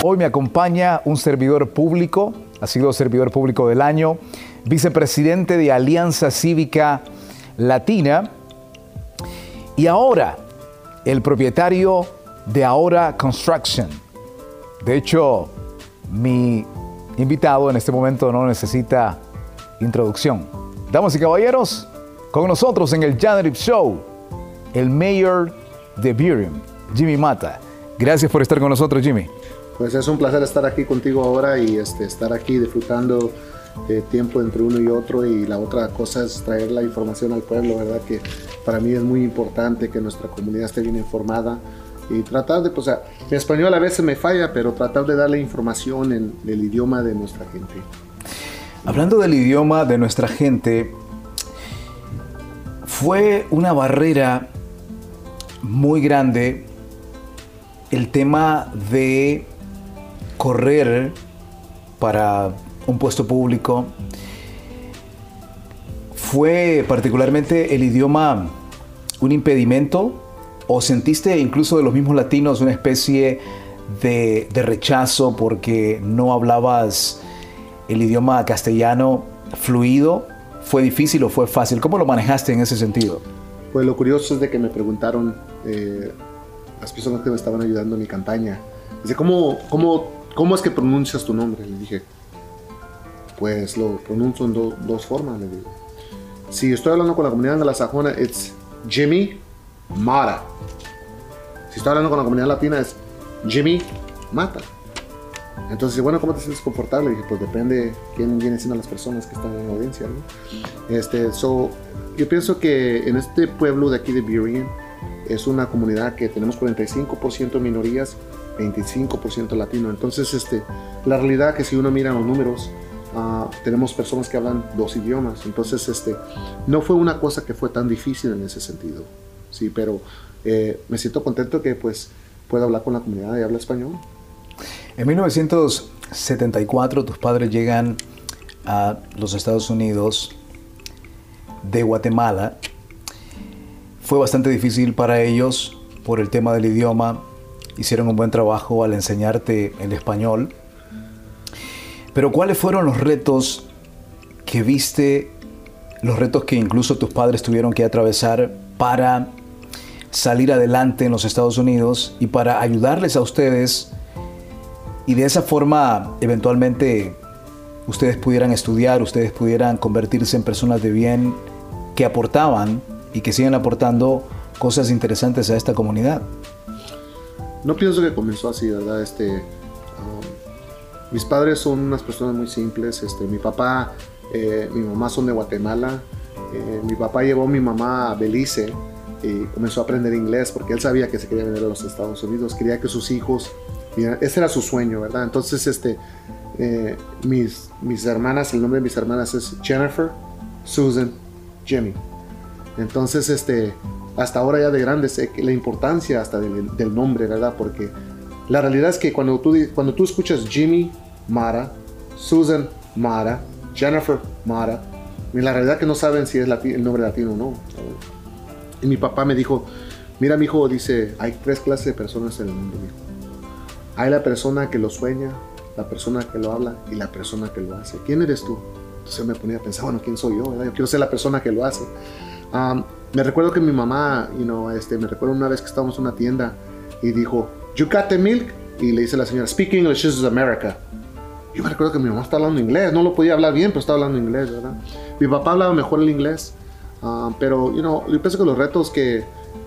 Hoy me acompaña un servidor público, ha sido servidor público del año, vicepresidente de Alianza Cívica Latina y ahora el propietario de Ahora Construction. De hecho, mi invitado en este momento no necesita introducción. Damas y caballeros, con nosotros en el Janrip Show, el mayor de Buriram, Jimmy Mata. Gracias por estar con nosotros, Jimmy. Pues es un placer estar aquí contigo ahora y este, estar aquí disfrutando de tiempo entre uno y otro y la otra cosa es traer la información al pueblo, ¿verdad? Que para mí es muy importante que nuestra comunidad esté bien informada y tratar de, pues, o sea, mi español a veces me falla, pero tratar de darle información en el idioma de nuestra gente. Hablando del idioma de nuestra gente, fue una barrera muy grande el tema de correr para un puesto público. ¿Fue particularmente el idioma un impedimento o sentiste incluso de los mismos latinos una especie de, de rechazo porque no hablabas el idioma castellano fluido? ¿Fue difícil o fue fácil? ¿Cómo lo manejaste en ese sentido? Pues lo curioso es de que me preguntaron eh, las personas que me estaban ayudando en mi campaña, dice, ¿cómo, cómo, cómo es que pronuncias tu nombre? Le dije, pues lo pronuncio en dos formas, le digo. Si estoy hablando con la comunidad anglosajona, es Jimmy Mara. Si estoy hablando con la comunidad latina, es Jimmy Mata. Entonces, bueno, ¿cómo te sientes confortable? Dije, pues depende quién vienen siendo las personas que están en la audiencia, ¿no? Este, so, yo pienso que en este pueblo de aquí de Burien es una comunidad que tenemos 45% minorías, 25% latino. Entonces, este, la realidad que si uno mira los números, uh, tenemos personas que hablan dos idiomas. Entonces, este, no fue una cosa que fue tan difícil en ese sentido. Sí, pero eh, me siento contento que pues pueda hablar con la comunidad y habla español. En 1974 tus padres llegan a los Estados Unidos de Guatemala. Fue bastante difícil para ellos por el tema del idioma. Hicieron un buen trabajo al enseñarte el español. Pero ¿cuáles fueron los retos que viste, los retos que incluso tus padres tuvieron que atravesar para salir adelante en los Estados Unidos y para ayudarles a ustedes y de esa forma eventualmente ustedes pudieran estudiar, ustedes pudieran convertirse en personas de bien que aportaban y que siguen aportando cosas interesantes a esta comunidad. No pienso que comenzó así, ¿verdad? Este, um, mis padres son unas personas muy simples. Este, mi papá, eh, mi mamá son de Guatemala. Eh, mi papá llevó a mi mamá a Belice y comenzó a aprender inglés porque él sabía que se quería venir a los Estados Unidos. Quería que sus hijos ese era su sueño, ¿verdad? Entonces, este, eh, mis, mis hermanas, el nombre de mis hermanas es Jennifer, Susan, Jimmy. Entonces, este, hasta ahora ya de grande sé la importancia hasta del, del, nombre, ¿verdad? Porque la realidad es que cuando tú, cuando tú escuchas Jimmy Mara, Susan Mara, Jennifer Mara, la realidad es que no saben si es el nombre latino o no. Y mi papá me dijo, mira mi hijo, dice, hay tres clases de personas en el mundo, hay la persona que lo sueña, la persona que lo habla y la persona que lo hace. ¿Quién eres tú? Entonces me ponía a pensar, bueno, ¿quién soy yo? Yo quiero ser la persona que lo hace. Me recuerdo que mi mamá, you know, este, me recuerdo una vez que estábamos en una tienda y dijo, You got the milk? Y le dice a la señora, Speak English, this is America. Yo me recuerdo que mi mamá está hablando inglés, no lo podía hablar bien, pero estaba hablando inglés, ¿verdad? Mi papá hablaba mejor el inglés, pero, you know, yo pienso que los retos que,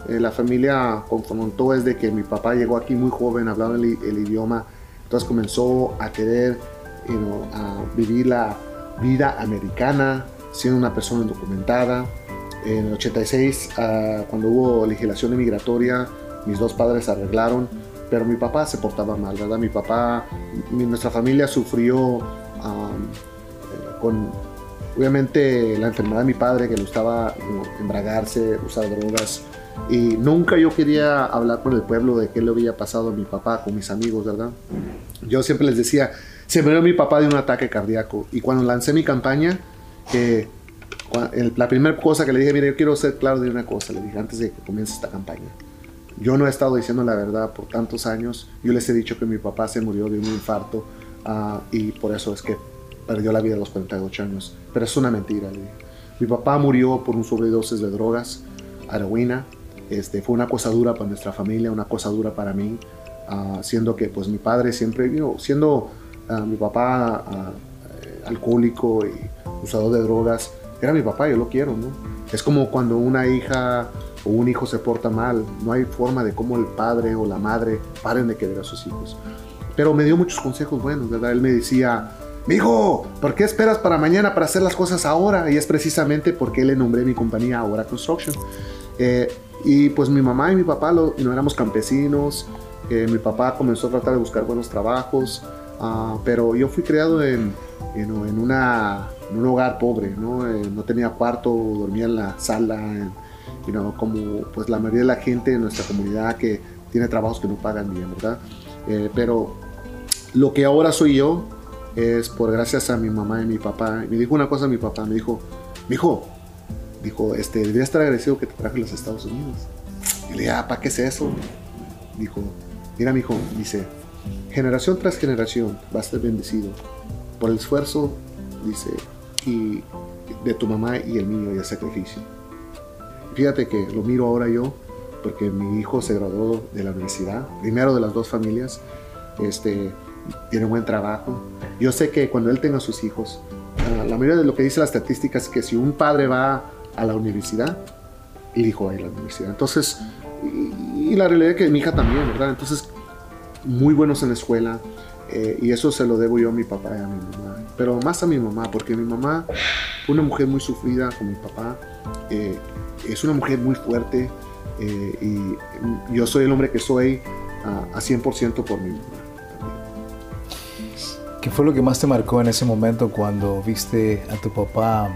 eh, la familia confrontó es de que mi papá llegó aquí muy joven, hablaba el, idioma, entonces comenzó a querer a vivir la vida americana, siendo una persona indocumentada. En el 86, ah, cuando hubo legislación migratoria, mis dos padres arreglaron, pero mi papá se portaba mal, ¿verdad? Mi papá, nuestra familia sufrió eh, con, obviamente, la enfermedad de mi padre, que le gustaba embragarse, usar drogas, y nunca yo quería hablar con el pueblo de qué le había pasado a mi papá con mis amigos, ¿verdad? Yo siempre les decía, se murió mi papá de un ataque cardíaco. Y cuando lancé mi campaña, que la primera cosa que le dije, mire, yo quiero ser claro de una cosa, le dije antes de que comience esta campaña. yo no he estado diciendo la verdad por tantos años. Yo les he dicho que mi papá se murió de un infarto ah, y por eso es que perdió la vida a los 48 años. Pero es una mentira. Mi papá murió por un sobredosis de drogas, heroína. Este, fue una cosa dura para nuestra familia, una cosa dura para mí, uh, siendo que pues mi padre siempre, vio siendo uh, mi papá uh, alcohólico y usador de drogas, era mi papá, yo lo quiero, ¿no? Es como cuando una hija o un hijo se porta mal, no hay forma de cómo el padre o la madre paren de querer a sus hijos. Pero me dio muchos consejos buenos, ¿verdad? Él me decía, hijo, ¿por qué esperas para mañana para hacer las cosas ahora? Y es precisamente porque le nombré mi compañía Ahora Construction. Eh, y pues mi mamá y mi papá no éramos campesinos. Eh, mi papá comenzó a tratar de buscar buenos trabajos. Uh, pero yo fui criado en, en, una, en un hogar pobre, ¿no? Eh, no tenía cuarto, dormía en la sala, en, como pues la mayoría de la gente en nuestra comunidad que tiene trabajos que no pagan bien, ¿verdad? Eh, pero lo que ahora soy yo es por gracias a mi mamá y mi papá. Me dijo una cosa mi papá, me dijo, mi hijo, dijo, este, debería estar agradecido que te traje a los Estados Unidos. Y le dije, ah, ¿para qué es eso? Dijo, mira, mi hijo, dice, generación tras generación va a ser bendecido por el esfuerzo, dice, y de tu mamá y el mío y el sacrificio. Fíjate que lo miro ahora yo, porque mi hijo se graduó de la universidad, primero de las dos familias, este, tiene buen trabajo. Yo sé que cuando él tenga sus hijos, ah, la mayoría de lo que dice la estadística es que si un padre va a la universidad, el hijo va a ir a la universidad. Entonces, y, la realidad es que mi hija también, ¿verdad? Entonces, muy buenos en la escuela, eh, y eso se lo debo yo a mi papá y a mi mamá. Pero más a mi mamá, porque mi mamá fue una mujer muy sufrida con mi papá. Eh, es una mujer muy fuerte eh, y yo soy el hombre que soy a, 100% por mi mamá. ¿Qué fue lo que más te marcó en ese momento cuando viste a tu papá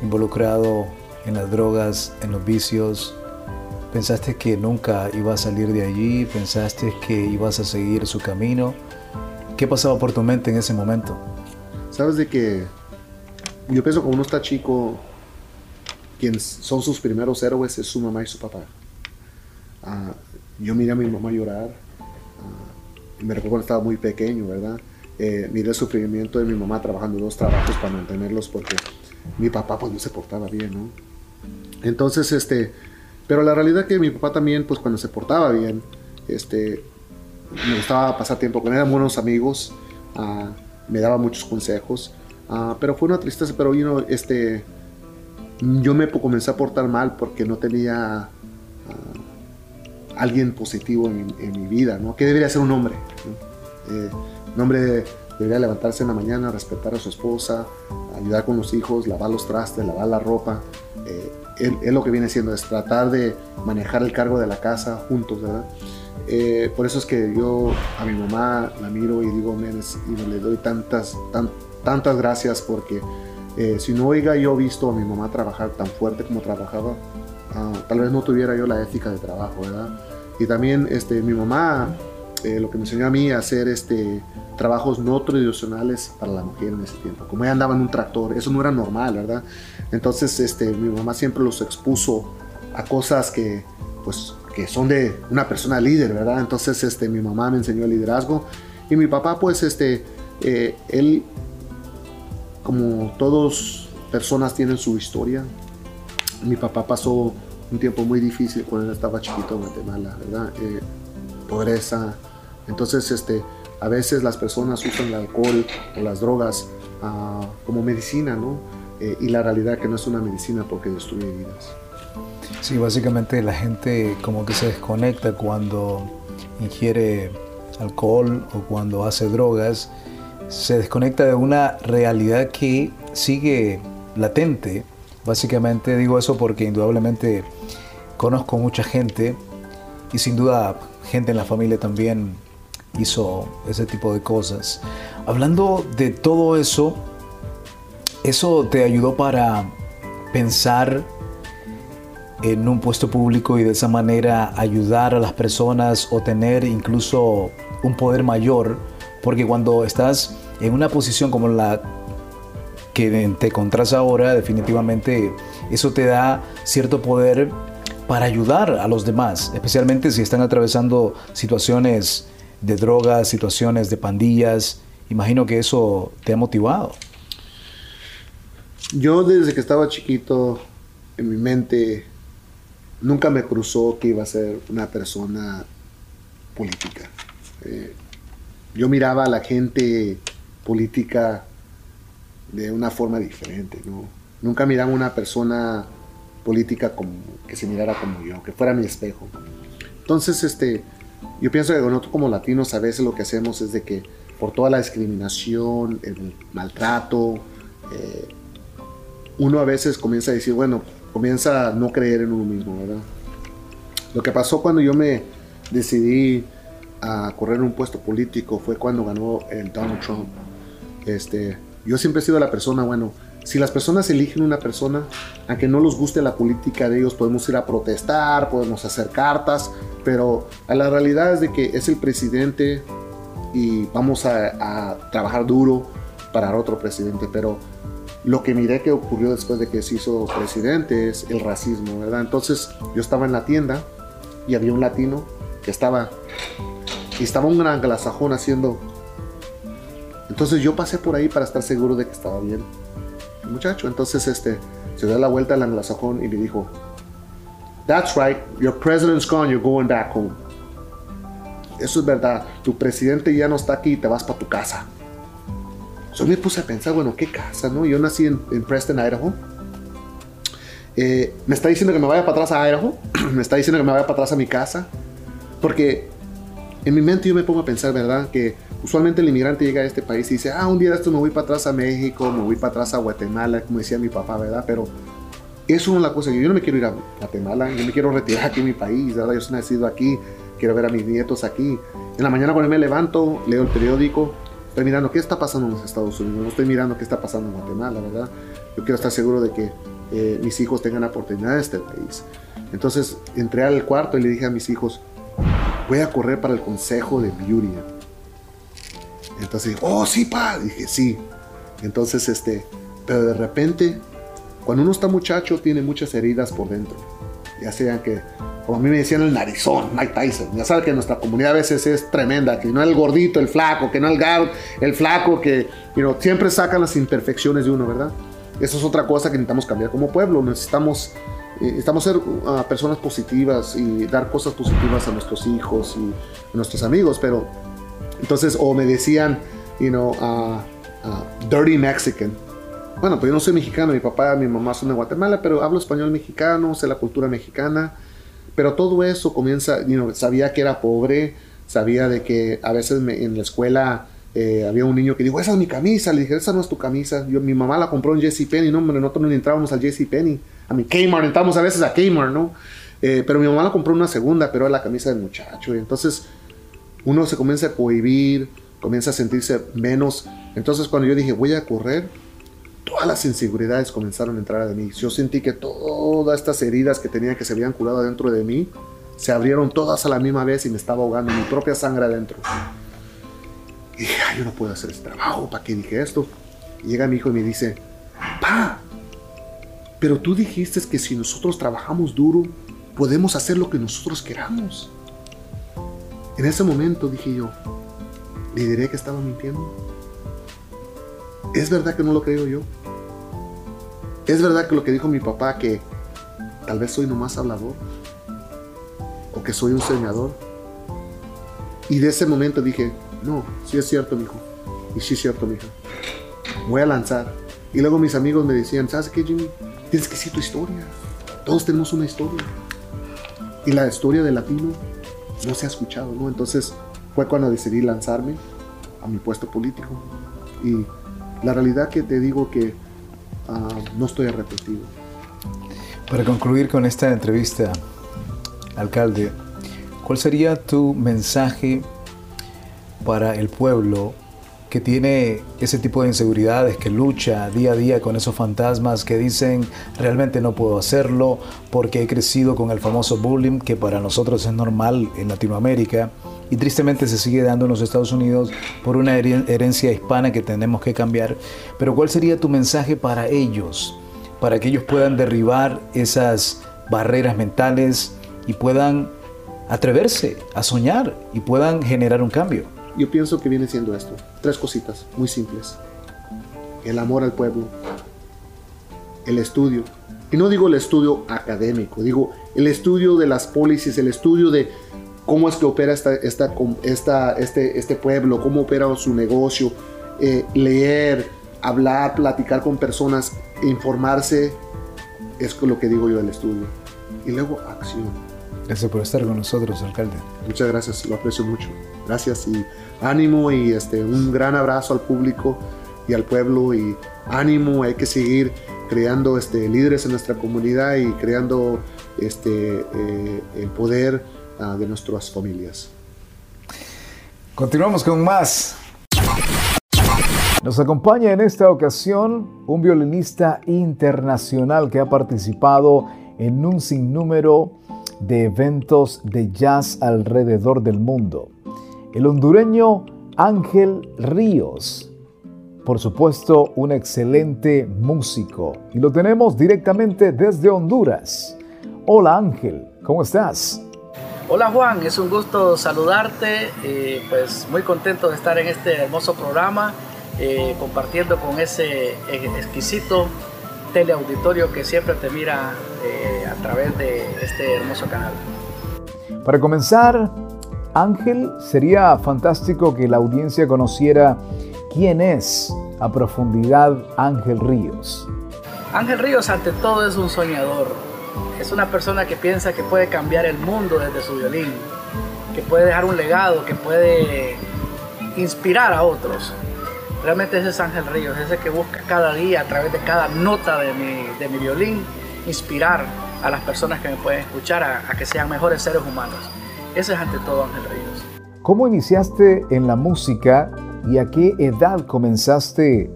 involucrado en las drogas, en los vicios? ¿Pensaste que nunca iba a salir de allí? ¿Pensaste que ibas a seguir su camino? ¿Qué pasaba por tu mente en ese momento? Sabes de que yo pienso que uno está chico, quienes son sus primeros héroes es su mamá y su papá. Ah, yo miré a mi mamá llorar, uh, me recuerdo cuando estaba muy pequeño, ¿verdad? Eh, miré el sufrimiento de mi mamá trabajando dos trabajos para mantenerlos porque mi papá pues no se portaba bien, ¿no? Entonces, este, pero la realidad es que mi papá también, pues cuando se portaba bien, este, me gustaba pasar tiempo con él, eran buenos amigos, uh, me daba muchos consejos, uh, pero fue una tristeza, pero you know, este, yo me comencé a portar mal porque no tenía ah, alguien positivo en, mi vida, ¿no? ¿Qué debería ser un hombre? Eh, un hombre debería levantarse en la mañana, respetar a su esposa, ayudar con los hijos, lavar los trastes, lavar la ropa. Eh, lo que viene siendo es tratar de manejar el cargo de la casa juntos, ¿verdad? Eh, por eso es que yo a mi mamá la miro y digo, y le doy tantas, tantas gracias porque eh, si no hubiera yo visto a mi mamá trabajar tan fuerte como trabajaba, ah, tal vez no tuviera yo la ética de trabajo, ¿verdad? Y también este, mi mamá, eh, lo que me enseñó a mí a hacer este, trabajos no tradicionales para la mujer en ese tiempo. Como ella andaba en un tractor, eso no era normal, ¿verdad? Entonces este, mi mamá siempre los expuso a cosas que, pues, que son de una persona líder, ¿verdad? Entonces este, mi mamá me enseñó el liderazgo y mi papá, pues, este, eh, él como todos personas tienen su historia. Mi papá pasó un tiempo muy difícil cuando él estaba chiquito en Guatemala, ¿verdad? Eh, pobreza. Entonces, este, a veces las personas usan el alcohol o las drogas ah, como medicina, ¿no? Eh, y la realidad que no es una medicina porque destruye vidas. Sí, básicamente la gente como que se desconecta cuando ingiere alcohol o cuando hace drogas se desconecta de una realidad que sigue latente. Básicamente digo eso porque indudablemente conozco mucha gente y sin duda gente en la familia también hizo ese tipo de cosas. Hablando de todo eso, ¿eso te ayudó para pensar en un puesto público y de esa manera ayudar a las personas o tener incluso un poder mayor? Porque cuando estás en una posición como la que te encontrás ahora, definitivamente eso te da cierto poder para ayudar a los demás, especialmente si están atravesando situaciones de drogas, situaciones de pandillas. Imagino que eso te ha motivado. Yo desde que estaba chiquito, en mi mente, nunca me cruzó que iba a ser una persona política. Eh, yo miraba a la gente política de una forma diferente, ¿no? Nunca miraba a una persona política como que se mirara como yo, que fuera mi espejo. Entonces, este, yo pienso que nosotros como latinos a veces lo que hacemos es de que por toda la discriminación, el maltrato, eh, uno a veces comienza a decir, bueno, comienza a no creer en uno mismo, ¿verdad? Lo que pasó cuando yo me decidí a correr un puesto político fue cuando ganó el Donald Trump. Este, yo siempre he sido la persona, bueno, si las personas eligen una persona, aunque no les guste la política de ellos, podemos ir a protestar, podemos hacer cartas, pero la realidad es de que es el presidente y vamos a, a trabajar duro para otro presidente, pero lo que miré que ocurrió después de que se hizo presidente es el racismo, ¿verdad? Entonces yo estaba en la tienda y había un latino que estaba y estaba un anglosajón haciendo. Entonces yo pasé por ahí para estar seguro de que estaba bien el muchacho. Entonces este se dio la vuelta al anglosajón y me dijo, That's right, your president's gone, you're going back home. Eso es verdad, tu presidente ya no está aquí, te vas para tu casa. Yo me puse a pensar, bueno, ¿qué casa, no? Yo nací en, Preston, Idaho. Eh, me está diciendo que me vaya para atrás a Idaho. me está diciendo que me vaya para atrás a mi casa. Porque en mi mente yo me pongo a pensar, ¿verdad? Que usualmente el inmigrante llega a este país y dice, ah, un día de esto me voy para atrás a México, me voy para atrás a Guatemala, como decía mi papá, ¿verdad? Pero eso no es la cosa. Yo no me quiero ir a Guatemala, yo me quiero retirar aquí en mi país, ¿verdad? Yo soy nacido aquí, quiero ver a mis nietos aquí. En la mañana cuando me levanto, leo el periódico Estoy mirando qué está pasando en los Estados Unidos, no estoy mirando qué está pasando en Guatemala, ¿verdad? Yo quiero estar seguro de que eh, mis hijos tengan oportunidad en este país. Entonces entré al cuarto y le dije a mis hijos, voy a correr para el consejo de Beauty. Entonces, oh, sí, pa. Dije, sí. Entonces, este, pero de repente, cuando uno está muchacho, tiene muchas heridas por dentro. Ya sean que como a mí me decían el narizón, Mike Tyson. Ya sabes que nuestra comunidad a veces es tremenda, que no el gordito, el flaco, que no el gar, el flaco, que siempre sacan las imperfecciones de uno, ¿verdad? Eso es otra cosa que necesitamos cambiar como pueblo. Necesitamos, eh, ser uh, personas positivas y dar cosas positivas a nuestros hijos y a nuestros amigos, pero entonces, o me decían, you know, dirty Mexican. Bueno, pues yo no soy mexicano, mi papá mi mamá son de Guatemala, pero hablo español mexicano, sé la cultura mexicana. Pero todo eso comienza, sabía que era pobre, sabía de que a veces en la escuela eh, había un niño que dijo, esa es mi camisa, le dije, esa no es tu camisa. Yo, mi mamá la compró en JCPenney, no, hombre, nosotros no entrábamos al JCPenney. A mi Kmart, entramos a veces a Kmart, ¿no? Eh, pero mi mamá la compró una segunda, pero era la camisa del muchacho. Y entonces uno se comienza a cohibir, comienza a sentirse menos. Entonces cuando yo dije, voy a correr, todas las inseguridades comenzaron a entrar de mí. Yo sentí que todas estas heridas que tenía que se habían curado dentro de mí se abrieron todas a la misma vez y me estaba ahogando mi propia sangre adentro. Y dije, Ay, yo no puedo hacer este trabajo, ¿para qué dije esto? Y llega mi hijo y me dice, pa, pero tú dijiste que si nosotros trabajamos duro, podemos hacer lo que nosotros queramos. En ese momento dije yo, ¿le diré que estaba mintiendo? ¿Es verdad que no lo creo yo? ¿Es verdad que lo que dijo mi papá que tal vez soy nomás hablador? ¿O que soy un soñador? Y de ese momento dije, no, sí es cierto, hijo. Y sí es cierto, hija. Voy a lanzar. Y luego mis amigos me decían, ¿sabes qué, Jimmy? Tienes que decir tu historia. Todos tenemos una historia. Y la historia del latino no se ha escuchado, ¿no? Entonces fue cuando decidí lanzarme a mi puesto político. Y la realidad que te digo que ah, no estoy arrepentido. Para concluir con esta entrevista, alcalde, ¿cuál sería tu mensaje para el pueblo que tiene ese tipo de inseguridades, que lucha día a día con esos fantasmas que dicen realmente no puedo hacerlo porque he crecido con el famoso bullying que para nosotros es normal en Latinoamérica? Y tristemente se sigue dando en los Estados Unidos por una herencia hispana que tenemos que cambiar. Pero ¿cuál sería tu mensaje para ellos? Para que ellos puedan derribar esas barreras mentales y puedan atreverse a soñar y puedan generar un cambio. Yo pienso que viene siendo esto. Tres cositas muy simples. El amor al pueblo, el estudio. Y no digo el estudio académico, digo el estudio de las policies, el estudio de cómo es que opera esta, esta, esta, este, este pueblo, cómo opera su negocio, eh, leer, hablar, platicar con personas, informarse, es lo que digo yo del estudio. Y luego acción. Gracias por estar con nosotros, alcalde. Muchas gracias, lo aprecio mucho. Gracias y ánimo y este, un gran abrazo al público y al pueblo y ánimo, hay que seguir creando este, líderes en nuestra comunidad y creando este, eh, el poder uh, de nuestras familias. Continuamos con más. Nos acompaña en esta ocasión un violinista internacional que ha participado en un sinnúmero de eventos de jazz alrededor del mundo. El hondureño Ángel Ríos por supuesto, un excelente músico. Y lo tenemos directamente desde Honduras. Hola Ángel, ¿cómo estás? Hola Juan, es un gusto saludarte, eh, pues muy contento de estar en este hermoso programa, eh, compartiendo con ese exquisito teleauditorio que siempre te mira eh, a través de este hermoso canal. Para comenzar, Ángel, sería fantástico que la audiencia conociera ¿Quién es a profundidad Ángel Ríos? Ángel Ríos ante todo es un soñador. Es una persona que piensa que puede cambiar el mundo desde su violín, que puede dejar un legado, que puede inspirar a otros. Realmente ese es Ángel Ríos, ese que busca cada día a través de cada nota de mi, violín inspirar a las personas que me pueden escuchar a, a que sean mejores seres humanos. Ese es ante todo Ángel Ríos. ¿Cómo iniciaste en la música ¿Y a qué edad comenzaste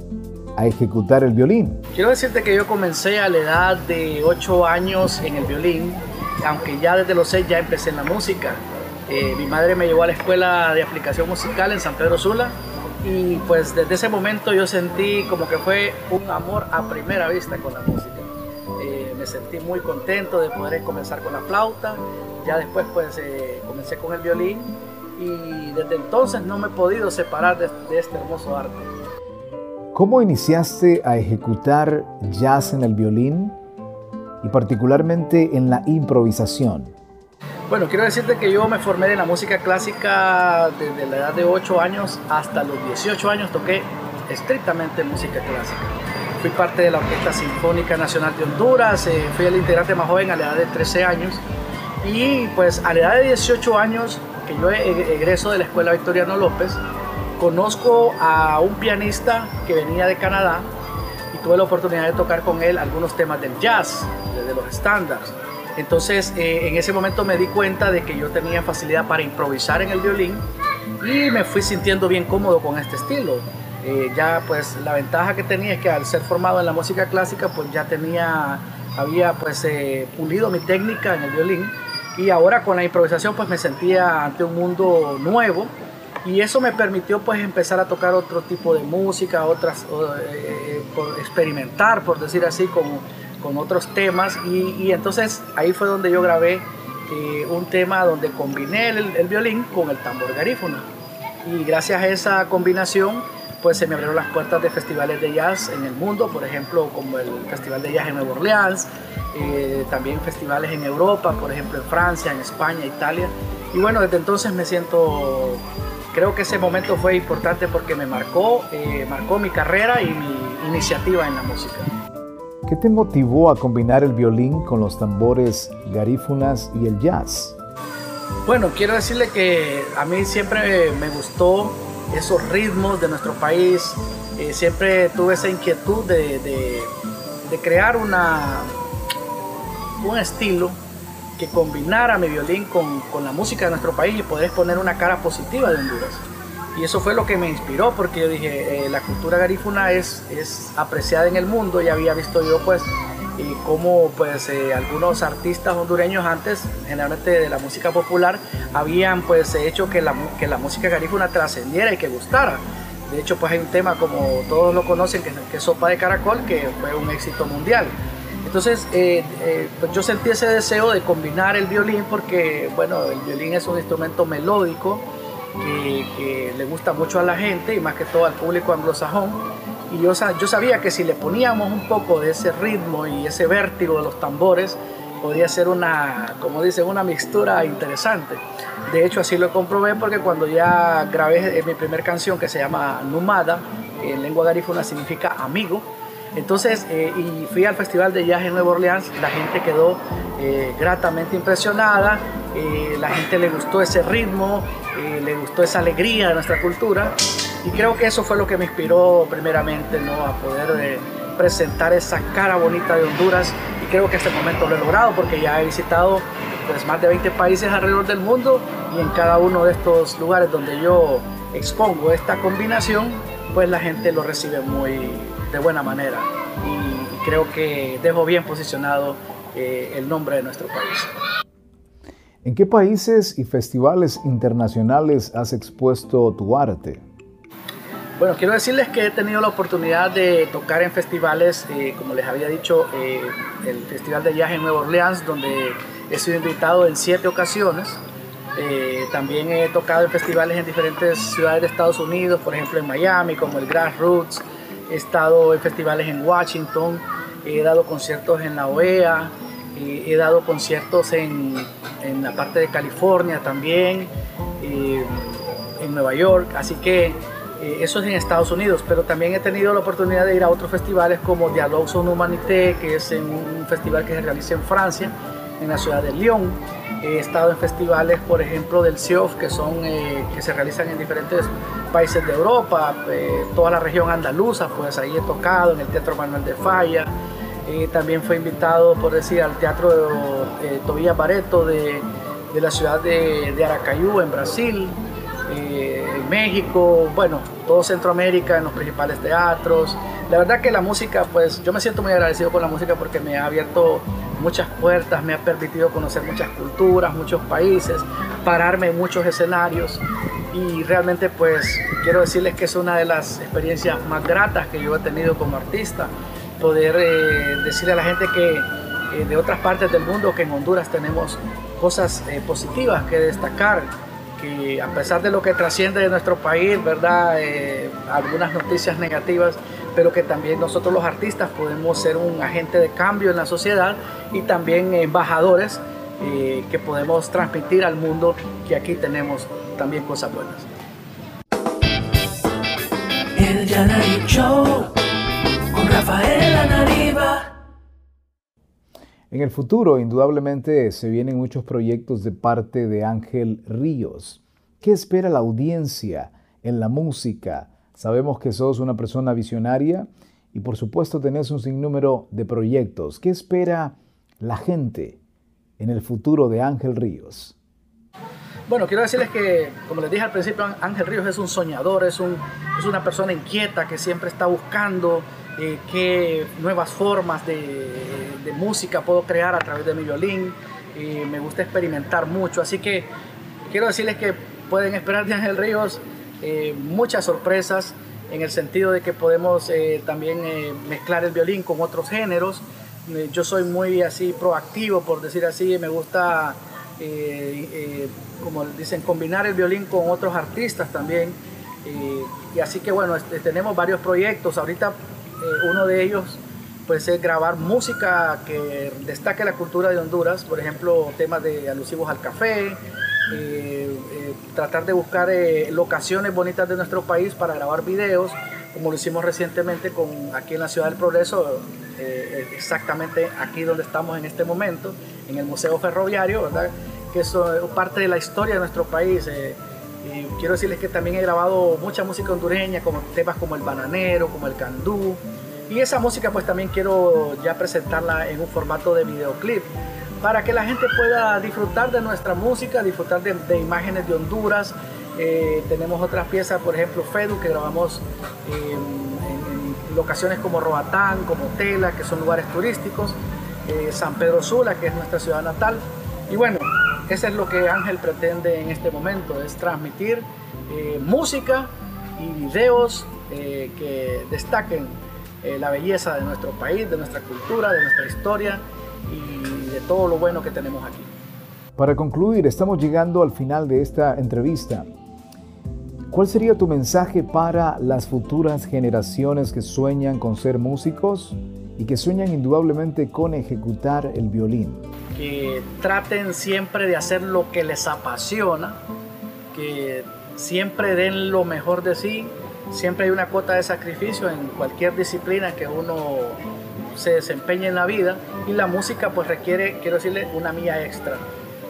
a ejecutar el violín? Quiero decirte que yo comencé a la edad de 8 años en el violín, aunque ya desde los 6 ya empecé en la música. Eh, mi madre me llevó a la escuela de aplicación musical en San Pedro Sula y pues desde ese momento yo sentí como que fue un amor a primera vista con la música. Eh, me sentí muy contento de poder comenzar con la flauta, ya después pues eh, comencé con el violín y desde entonces no me he podido separar de, este hermoso arte. ¿Cómo iniciaste a ejecutar jazz en el violín y particularmente en la improvisación? Bueno, quiero decirte que yo me formé en la música clásica desde la edad de 8 años hasta los 18 años toqué estrictamente música clásica. Fui parte de la Orquesta Sinfónica Nacional de Honduras, eh, fui el integrante más joven a la edad de 13 años y pues a la edad de 18 años que yo egreso de la Escuela Victoriano López, conozco a un pianista que venía de Canadá y tuve la oportunidad de tocar con él algunos temas del jazz, de los estándares. Entonces, eh, en ese momento me di cuenta de que yo tenía facilidad para improvisar en el violín y me fui sintiendo bien cómodo con este estilo. Eh, ya pues la ventaja que tenía es que al ser formado en la música clásica, pues ya tenía, había pues eh, pulido mi técnica en el violín y ahora con la improvisación pues me sentía ante un mundo nuevo y eso me permitió pues empezar a tocar otro tipo de música, otras, eh, experimentar por decir así con, con otros temas y, entonces ahí fue donde yo grabé eh, un tema donde combiné el, el, violín con el tambor garífono y gracias a esa combinación pues se me abrieron las puertas de festivales de jazz en el mundo, por ejemplo como el Festival de Jazz en Nueva Orleans, eh, también festivales en Europa, por ejemplo en Francia, en España, Italia. Y bueno, desde entonces me siento, creo que ese momento fue importante porque me marcó, eh, marcó mi carrera y mi iniciativa en la música. ¿Qué te motivó a combinar el violín con los tambores garífunas y el jazz? Bueno, quiero decirle que a mí siempre me gustó esos ritmos de nuestro país. Eh, siempre tuve esa inquietud de, de, de crear una, un estilo que combinara mi violín con, con, la música de nuestro país y poder exponer una cara positiva de Honduras. Y eso fue lo que me inspiró porque yo dije, eh, la cultura garífuna es, es apreciada en el mundo y había visto yo pues y cómo pues eh, algunos artistas hondureños antes, generalmente de la música popular, habían pues hecho que la, que la música garífuna trascendiera y que gustara. De hecho pues hay un tema como todos lo conocen que, que es Sopa de Caracol que fue un éxito mundial. Entonces, eh, eh, pues yo sentí ese deseo de combinar el violín porque, bueno, el violín es un instrumento melódico que, le gusta mucho a la gente y más que todo al público anglosajón. Y yo, yo sabía que si le poníamos un poco de ese ritmo y ese vértigo de los tambores, podría ser una, como dicen, una mixtura interesante. De hecho, así lo comprobé porque cuando ya grabé mi primera canción que se llama Numada, en lengua garífuna significa amigo, entonces, eh, y fui al Festival de Jazz en Nueva Orleans, la gente quedó eh, gratamente impresionada, eh, la gente le gustó ese ritmo, le gustó esa alegría de nuestra cultura, y creo que eso fue lo que me inspiró primeramente ¿no? a poder presentar esa cara bonita de Honduras, y creo que hasta el momento lo he logrado porque ya he visitado pues, más de 20 países alrededor del mundo, y en cada uno de estos lugares donde yo expongo esta combinación, pues la gente lo recibe muy de buena manera y creo que dejo bien posicionado eh, el nombre de nuestro país. ¿En qué países y festivales internacionales has expuesto tu arte? Bueno, quiero decirles que he tenido la oportunidad de tocar en festivales, eh, como les había dicho, eh, el Festival de Jazz en Nueva Orleans, donde he sido invitado en siete ocasiones. también he tocado en festivales en diferentes ciudades de Estados Unidos, por ejemplo en Miami, como el Grassroots, he estado en festivales en Washington, he dado conciertos en la OEA, he dado conciertos en, en, la parte de California también, eh, en Nueva York, así que eh, eso es en Estados Unidos, pero también he tenido la oportunidad de ir a otros festivales como Dialogues en Humanité, que es un festival que se realiza en Francia, en la ciudad de Lyon. He estado en festivales, por ejemplo, del CIOF, que, son, eh, que se realizan en diferentes países de Europa, eh, toda la región andaluza, pues ahí he tocado en el Teatro Manuel de Falla. Eh, también fue invitado, por decir, al Teatro de, Tobías Bareto de, de, la ciudad de, de Aracayú, en Brasil, en México, bueno, todo Centroamérica, en los principales teatros. La verdad que la música, pues yo me siento muy agradecido con la música porque me ha abierto muchas puertas, me ha permitido conocer muchas culturas, muchos países, pararme en muchos escenarios y realmente pues quiero decirles que es una de las experiencias más gratas que yo he tenido como artista, poder eh, decirle a la gente que eh, de otras partes del mundo que en Honduras tenemos cosas eh, positivas que destacar, que a pesar de lo que trasciende de nuestro país, ¿verdad? algunas noticias negativas, pero que también nosotros los artistas podemos ser un agente de cambio en la sociedad y también embajadores eh, que podemos transmitir al mundo que aquí tenemos también cosas buenas. El Show con Rafael En el futuro, indudablemente, se vienen muchos proyectos de parte de Ángel Ríos. ¿Qué espera la audiencia en la música? Sabemos que sos una persona visionaria y por supuesto tenés un sinnúmero de proyectos. ¿Qué espera la gente en el futuro de Ángel Ríos? Bueno, quiero decirles que, como les dije al principio, Ángel Ríos es un soñador, es, un, es una persona inquieta que siempre está buscando eh, qué nuevas formas de, de, música puedo crear a través de mi violín. y me gusta experimentar mucho, así que quiero decirles que pueden esperar de Ángel Ríos eh, muchas sorpresas en el sentido de que podemos eh, también eh, mezclar el violín con otros géneros. yo soy muy así proactivo, por decir así, me gusta, como dicen, combinar el violín con otros artistas también. y así que bueno, este, tenemos varios proyectos. Ahorita uno de ellos pues es grabar música que destaque la cultura de Honduras, por ejemplo, temas de alusivos al café, eh, eh, tratar de buscar eh, locaciones bonitas de nuestro país para grabar videos, como lo hicimos recientemente con, aquí en la Ciudad del Progreso, exactamente aquí donde estamos en este momento, en el Museo Ferroviario, ¿verdad? que es parte de la historia de nuestro país. y quiero decirles que también he grabado mucha música hondureña, como temas como el bananero, como el candú, y esa música pues también quiero ya presentarla en un formato de videoclip para que la gente pueda disfrutar de nuestra música, disfrutar de, imágenes de Honduras. Eh, tenemos otras piezas, por ejemplo, Fedu, que grabamos en, locaciones como Roatán, como Tela, que son lugares turísticos, eh, San Pedro Sula, que es nuestra ciudad natal. Y bueno, eso es lo que Ángel pretende en este momento, es transmitir eh, música y videos que destaquen eh, la belleza de nuestro país, de nuestra cultura, de nuestra historia y de todo lo bueno que tenemos aquí. Para concluir, estamos llegando al final de esta entrevista. ¿Cuál sería tu mensaje para las futuras generaciones que sueñan con ser músicos y que sueñan indudablemente con ejecutar el violín? Que traten siempre de hacer lo que les apasiona, que siempre den lo mejor de sí, siempre hay una cuota de sacrificio en cualquier disciplina que uno se desempeñe en la vida y la música pues requiere, quiero decirle, una mía extra,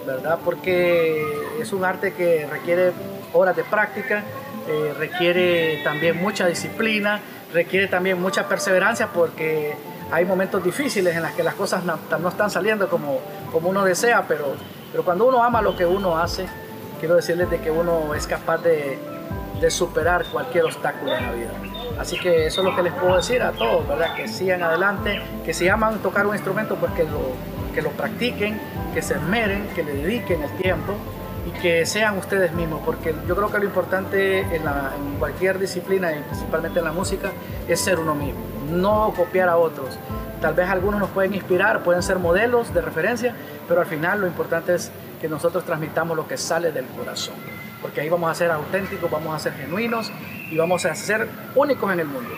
¿verdad? Porque es un arte que requiere horas de práctica, eh, requiere también mucha disciplina, requiere también mucha perseverancia porque hay momentos difíciles en los que las cosas no, están saliendo como, como uno desea, pero, pero cuando uno ama lo que uno hace, quiero decirles de que uno es capaz de, de superar cualquier obstáculo en la vida. Así que eso es lo que les puedo decir a todos, ¿verdad? Que sigan adelante, que si aman tocar un instrumento, pues que lo, que lo practiquen, que se esmeren, que le dediquen el tiempo y que sean ustedes mismos, porque yo creo que lo importante en, en cualquier disciplina y principalmente en la música es ser uno mismo, no copiar a otros. Tal vez algunos nos pueden inspirar, pueden ser modelos de referencia, pero al final lo importante es que nosotros transmitamos lo que sale del corazón porque ahí vamos a ser auténticos, vamos a ser genuinos y vamos a ser únicos en el mundo.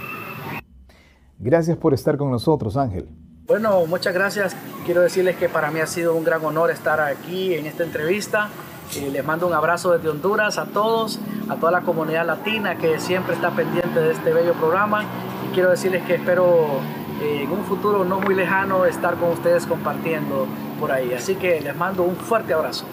Gracias por estar con nosotros, Ángel. Bueno, muchas gracias. Quiero decirles que para mí ha sido un gran honor estar aquí en esta entrevista. Eh, les mando un abrazo desde Honduras a todos, a toda la comunidad latina que siempre está pendiente de este bello programa. Y quiero decirles que espero eh, en un futuro no muy lejano estar con ustedes compartiendo por ahí. Así que les mando un fuerte abrazo.